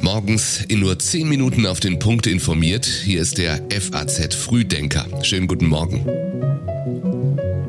Morgens in nur 10 Minuten auf den Punkt informiert. Hier ist der FAZ Frühdenker. Schönen guten Morgen.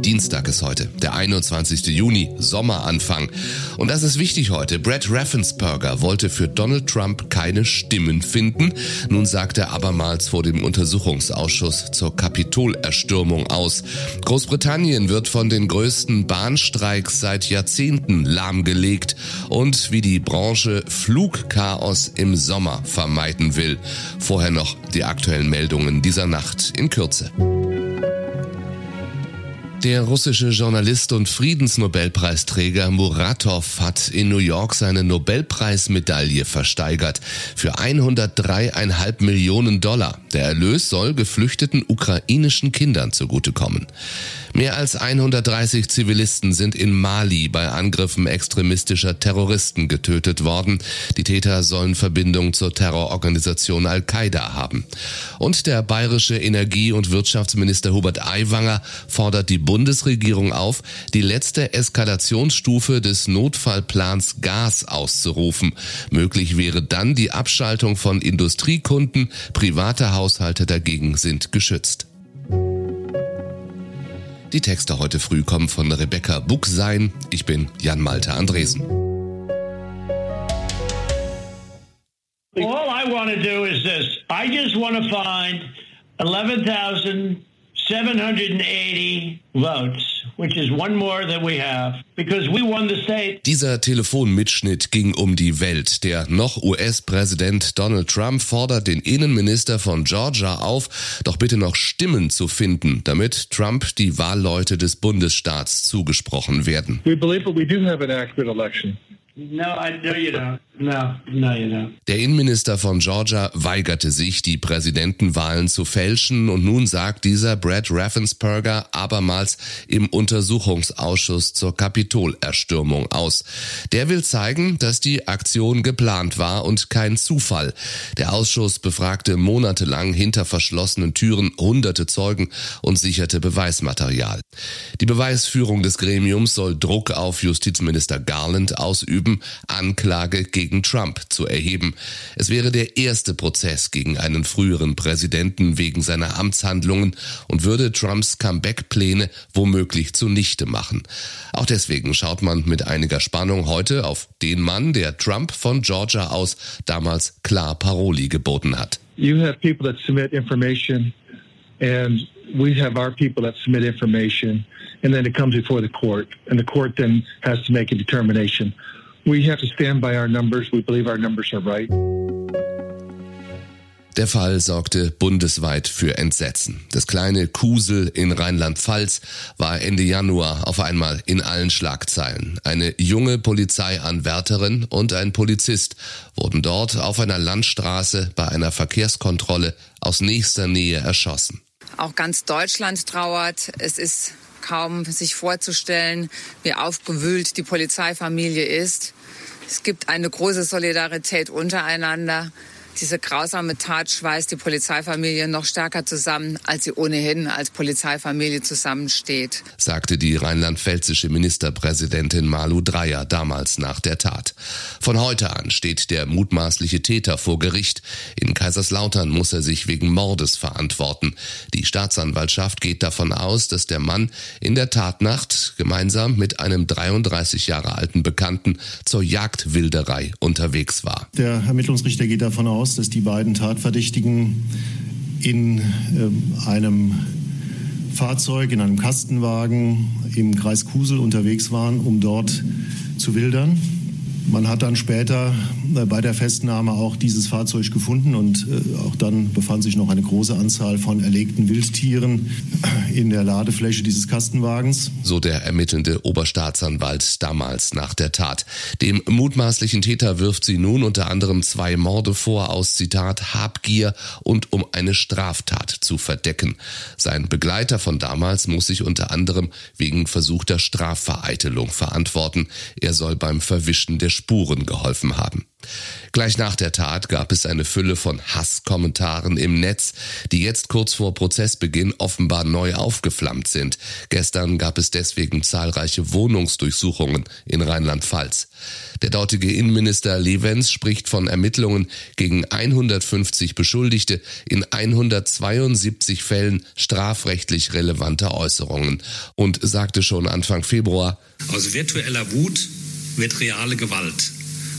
Dienstag ist heute, der 21. Juni, Sommeranfang. Und das ist wichtig heute. Brad Raffensperger wollte für Donald Trump keine Stimmen finden. Nun sagt er abermals vor dem Untersuchungsausschuss zur Kapitolerstürmung aus. Großbritannien wird von den größten Bahnstreiks seit Jahrzehnten lahmgelegt und wie die Branche Flugchaos im Sommer vermeiden will. Vorher noch die aktuellen Meldungen dieser Nacht in Kürze. Der russische Journalist und Friedensnobelpreisträger Muratov hat in New York seine Nobelpreismedaille versteigert für 103,5 Millionen Dollar. Der Erlös soll geflüchteten ukrainischen Kindern zugutekommen. Mehr als 130 Zivilisten sind in Mali bei Angriffen extremistischer Terroristen getötet worden. Die Täter sollen Verbindung zur Terrororganisation Al-Qaida haben. Und der bayerische Energie- und Wirtschaftsminister Hubert Aiwanger fordert die Bundesregierung auf, die letzte Eskalationsstufe des Notfallplans Gas auszurufen. Möglich wäre dann die Abschaltung von Industriekunden, private Haushalte dagegen sind geschützt. Die Texte heute früh kommen von Rebecca Buchsein. Ich bin Jan Malte Andresen. All I want to do is this. I just want to find 11,000 780 votes, which is one more than we have, because we won the state. Dieser Telefonmitschnitt ging um die Welt. Der noch US-Präsident Donald Trump fordert den Innenminister von Georgia auf, doch bitte noch Stimmen zu finden, damit Trump die Wahlleute des Bundesstaats zugesprochen werden. We believe that we do have an accurate election. No, I know you don't. No, no, you don't. Der Innenminister von Georgia weigerte sich, die Präsidentenwahlen zu fälschen und nun sagt dieser Brad Raffensperger abermals im Untersuchungsausschuss zur Kapitolerstürmung aus. Der will zeigen, dass die Aktion geplant war und kein Zufall. Der Ausschuss befragte monatelang hinter verschlossenen Türen hunderte Zeugen und sicherte Beweismaterial. Die Beweisführung des Gremiums soll Druck auf Justizminister Garland ausüben, Anklage gegen Trump zu erheben. Es wäre der erste Prozess gegen einen früheren Präsidenten wegen seiner Amtshandlungen und würde Trumps Comeback-Pläne womöglich zunichte machen. Auch deswegen schaut man mit einiger Spannung heute auf den Mann, der Trump von Georgia aus damals klar Paroli geboten hat. You have people that submit information and we have our people that submit information and then it comes before the court and the court then has to make a determination. We have to stand by our numbers. We believe our numbers are right. Der Fall sorgte bundesweit für Entsetzen. Das kleine Kusel in Rheinland-Pfalz war Ende Januar auf einmal in allen Schlagzeilen. Eine junge Polizeianwärterin und ein Polizist wurden dort auf einer Landstraße bei einer Verkehrskontrolle aus nächster Nähe erschossen. Auch ganz Deutschland trauert. Es ist kaum sich vorzustellen, wie aufgewühlt die Polizeifamilie ist. Es gibt eine große Solidarität untereinander. Diese grausame Tat schweißt die Polizeifamilie noch stärker zusammen, als sie ohnehin als Polizeifamilie zusammensteht, sagte die rheinland-pfälzische Ministerpräsidentin Malu Dreyer damals nach der Tat. Von heute an steht der mutmaßliche Täter vor Gericht. In Kaiserslautern muss er sich wegen Mordes verantworten. Die Staatsanwaltschaft geht davon aus, dass der Mann in der Tatnacht gemeinsam mit einem 33 Jahre alten Bekannten zur Jagdwilderei unterwegs war. Der Ermittlungsrichter geht davon aus, aus, dass die beiden Tatverdächtigen in äh, einem Fahrzeug, in einem Kastenwagen im Kreis Kusel unterwegs waren, um dort zu wildern. Man hat dann später äh, bei der Festnahme auch dieses Fahrzeug gefunden und äh, auch dann befand sich noch eine große Anzahl von erlegten Wildtieren in der Ladefläche dieses Kastenwagens. So der ermittelnde Oberstaatsanwalt damals nach der Tat. Dem mutmaßlichen Täter wirft sie nun unter anderem zwei Morde vor aus Zitat Habgier und um eine Straftat zu verdecken. Sein Begleiter von damals muss sich unter anderem wegen versuchter Strafvereitelung verantworten. Er soll beim Verwischen der Spuren geholfen haben. Gleich nach der Tat gab es eine Fülle von Hasskommentaren im Netz, die jetzt kurz vor Prozessbeginn offenbar neu aufgeflammt sind. Gestern gab es deswegen zahlreiche Wohnungsdurchsuchungen in Rheinland-Pfalz. Der dortige Innenminister Levens spricht von Ermittlungen gegen 150 Beschuldigte in 172 Fällen strafrechtlich relevanter Äußerungen und sagte schon Anfang Februar, aus virtueller Wut wird reale Gewalt.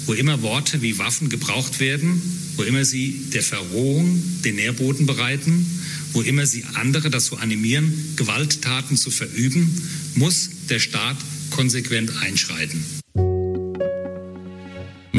Wo immer Worte wie Waffen gebraucht werden, wo immer sie der Verrohung den Nährboden bereiten, wo immer sie andere dazu animieren, Gewalttaten zu verüben, muss der Staat konsequent einschreiten.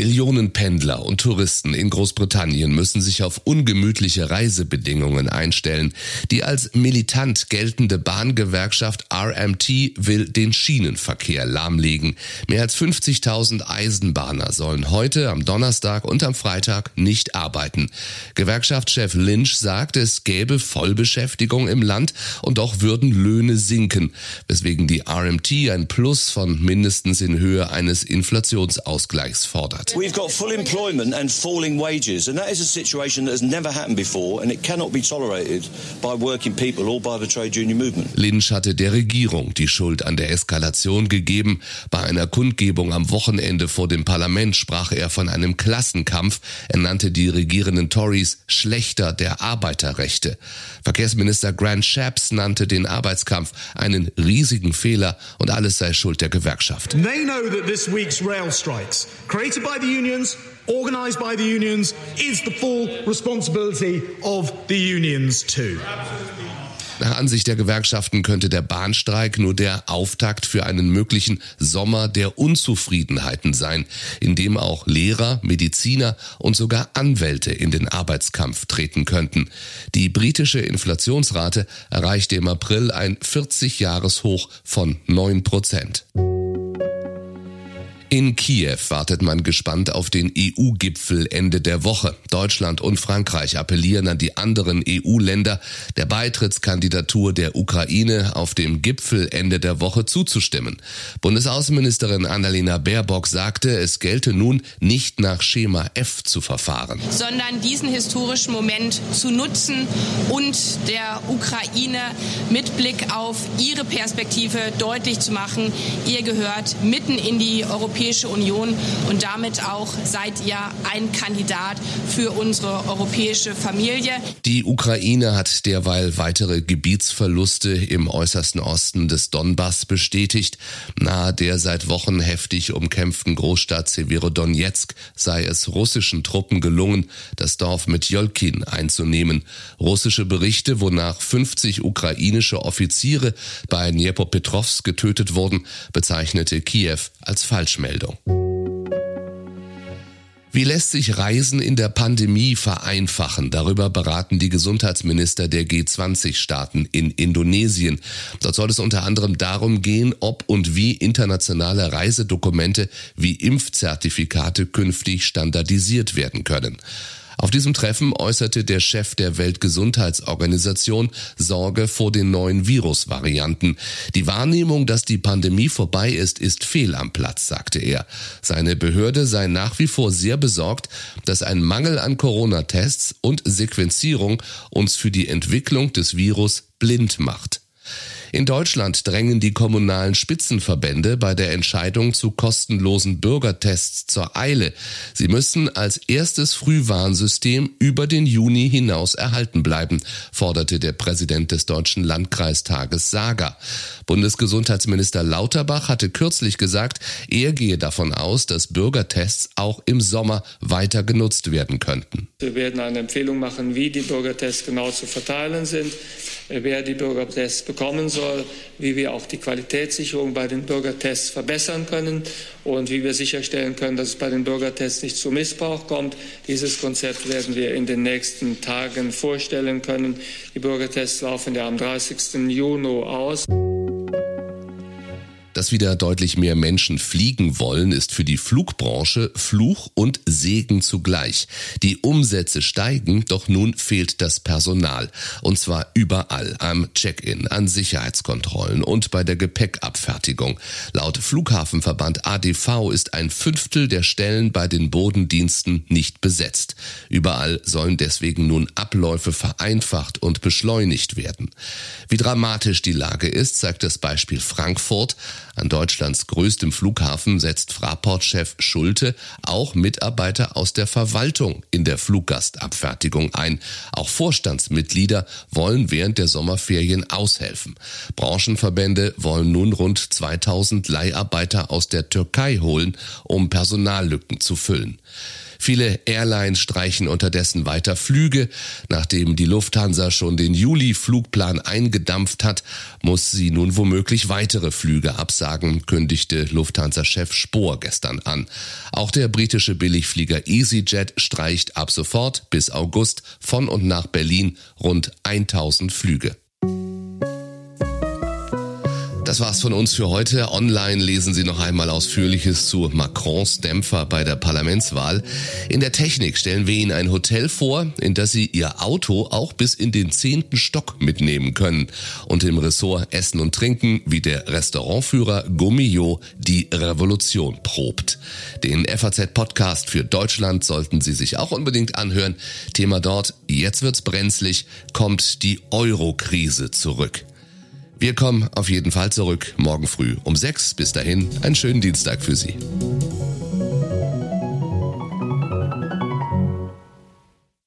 Millionen Pendler und Touristen in Großbritannien müssen sich auf ungemütliche Reisebedingungen einstellen. Die als militant geltende Bahngewerkschaft RMT will den Schienenverkehr lahmlegen. Mehr als 50.000 Eisenbahner sollen heute, am Donnerstag und am Freitag nicht arbeiten. Gewerkschaftschef Lynch sagt, es gäbe Vollbeschäftigung im Land und doch würden Löhne sinken, weswegen die RMT ein Plus von mindestens in Höhe eines Inflationsausgleichs fordert. We've got full employment and falling wages and that is a situation that has never happened before and it cannot be tolerated by working people or by the trade union movement. Lynch hatte der Regierung die Schuld an der Eskalation gegeben. Bei einer Kundgebung am Wochenende vor dem Parlament sprach er von einem Klassenkampf. Er nannte die regierenden Tories Schlechter der Arbeiterrechte. Verkehrsminister Grant Shapps nannte den Arbeitskampf einen riesigen Fehler und alles sei Schuld der Gewerkschaft. They know that this week's rail strikes created by the unions, organised by the unions, is the full responsibility of the unions too. Nach Ansicht der Gewerkschaften könnte der Bahnstreik nur der Auftakt für einen möglichen Sommer der Unzufriedenheiten sein, in dem auch Lehrer, Mediziner und sogar Anwälte in den Arbeitskampf treten könnten. Die britische Inflationsrate erreichte im April ein 40-Jahres-Hoch von 9 Prozent. In Kiew wartet man gespannt auf den EU-Gipfel Ende der Woche. Deutschland und Frankreich appellieren an die anderen EU-Länder, der Beitrittskandidatur der Ukraine auf dem Gipfel Ende der Woche zuzustimmen. Bundesaußenministerin Annalena Baerbock sagte, es gelte nun nicht nach Schema F zu verfahren, sondern diesen historischen Moment zu nutzen und der Ukraine mit Blick auf ihre Perspektive deutlich zu machen, ihr gehört mitten in die europäische Europäische Union und damit auch seid ihr ein Kandidat für unsere europäische Familie. Die Ukraine hat derweil weitere Gebietsverluste im äußersten Osten des Donbass bestätigt. Nahe der seit Wochen heftig umkämpften Großstadt Severodonetsk sei es russischen Truppen gelungen, das Dorf mit Jolkin einzunehmen. Russische Berichte, wonach 50 ukrainische Offiziere bei Dnepropetrovsk getötet wurden, bezeichnete Kiew als Falschmeldung. Meldung. Wie lässt sich Reisen in der Pandemie vereinfachen? Darüber beraten die Gesundheitsminister der G20-Staaten in Indonesien. Dort soll es unter anderem darum gehen, ob und wie internationale Reisedokumente wie Impfzertifikate künftig standardisiert werden können. Auf diesem Treffen äußerte der Chef der Weltgesundheitsorganisation Sorge vor den neuen Virusvarianten. Die Wahrnehmung, dass die Pandemie vorbei ist, ist fehl am Platz, sagte er. Seine Behörde sei nach wie vor sehr besorgt, dass ein Mangel an Corona-Tests und Sequenzierung uns für die Entwicklung des Virus blind macht. In Deutschland drängen die kommunalen Spitzenverbände bei der Entscheidung zu kostenlosen Bürgertests zur Eile. Sie müssen als erstes Frühwarnsystem über den Juni hinaus erhalten bleiben, forderte der Präsident des Deutschen Landkreistages Sager. Bundesgesundheitsminister Lauterbach hatte kürzlich gesagt, er gehe davon aus, dass Bürgertests auch im Sommer weiter genutzt werden könnten. Wir werden eine Empfehlung machen, wie die Bürgertests genau zu verteilen sind, wer die Bürgertests bekommen soll soll, wie wir auch die Qualitätssicherung bei den Bürgertests verbessern können und wie wir sicherstellen können, dass es bei den Bürgertests nicht zu Missbrauch kommt. Dieses Konzept werden wir in den nächsten Tagen vorstellen können. Die Bürgertests laufen ja am 30. Juni aus. Dass wieder deutlich mehr Menschen fliegen wollen, ist für die Flugbranche Fluch und Segen zugleich. Die Umsätze steigen, doch nun fehlt das Personal. Und zwar überall. Am Check-in, an Sicherheitskontrollen und bei der Gepäckabfertigung. Laut Flughafenverband ADV ist ein Fünftel der Stellen bei den Bodendiensten nicht besetzt. Überall sollen deswegen nun Abläufe vereinfacht und beschleunigt werden. Wie dramatisch die Lage ist, zeigt das Beispiel Frankfurt. An Deutschlands größtem Flughafen setzt Fraport-Chef Schulte auch Mitarbeiter aus der Verwaltung in der Fluggastabfertigung ein. Auch Vorstandsmitglieder wollen während der Sommerferien aushelfen. Branchenverbände wollen nun rund 2000 Leiharbeiter aus der Türkei holen, um Personallücken zu füllen. Viele Airlines streichen unterdessen weiter Flüge. Nachdem die Lufthansa schon den Juli-Flugplan eingedampft hat, muss sie nun womöglich weitere Flüge absagen, kündigte Lufthansa-Chef Spohr gestern an. Auch der britische Billigflieger EasyJet streicht ab sofort bis August von und nach Berlin rund 1000 Flüge. Das war's von uns für heute. Online lesen Sie noch einmal Ausführliches zu Macrons Dämpfer bei der Parlamentswahl. In der Technik stellen wir Ihnen ein Hotel vor, in das Sie Ihr Auto auch bis in den zehnten Stock mitnehmen können. Und im Ressort Essen und Trinken, wie der Restaurantführer Gummio die Revolution probt. Den FAZ-Podcast für Deutschland sollten Sie sich auch unbedingt anhören. Thema dort, jetzt wird's brenzlig, kommt die Euro-Krise zurück. Wir kommen auf jeden Fall zurück morgen früh um 6. Bis dahin, einen schönen Dienstag für Sie.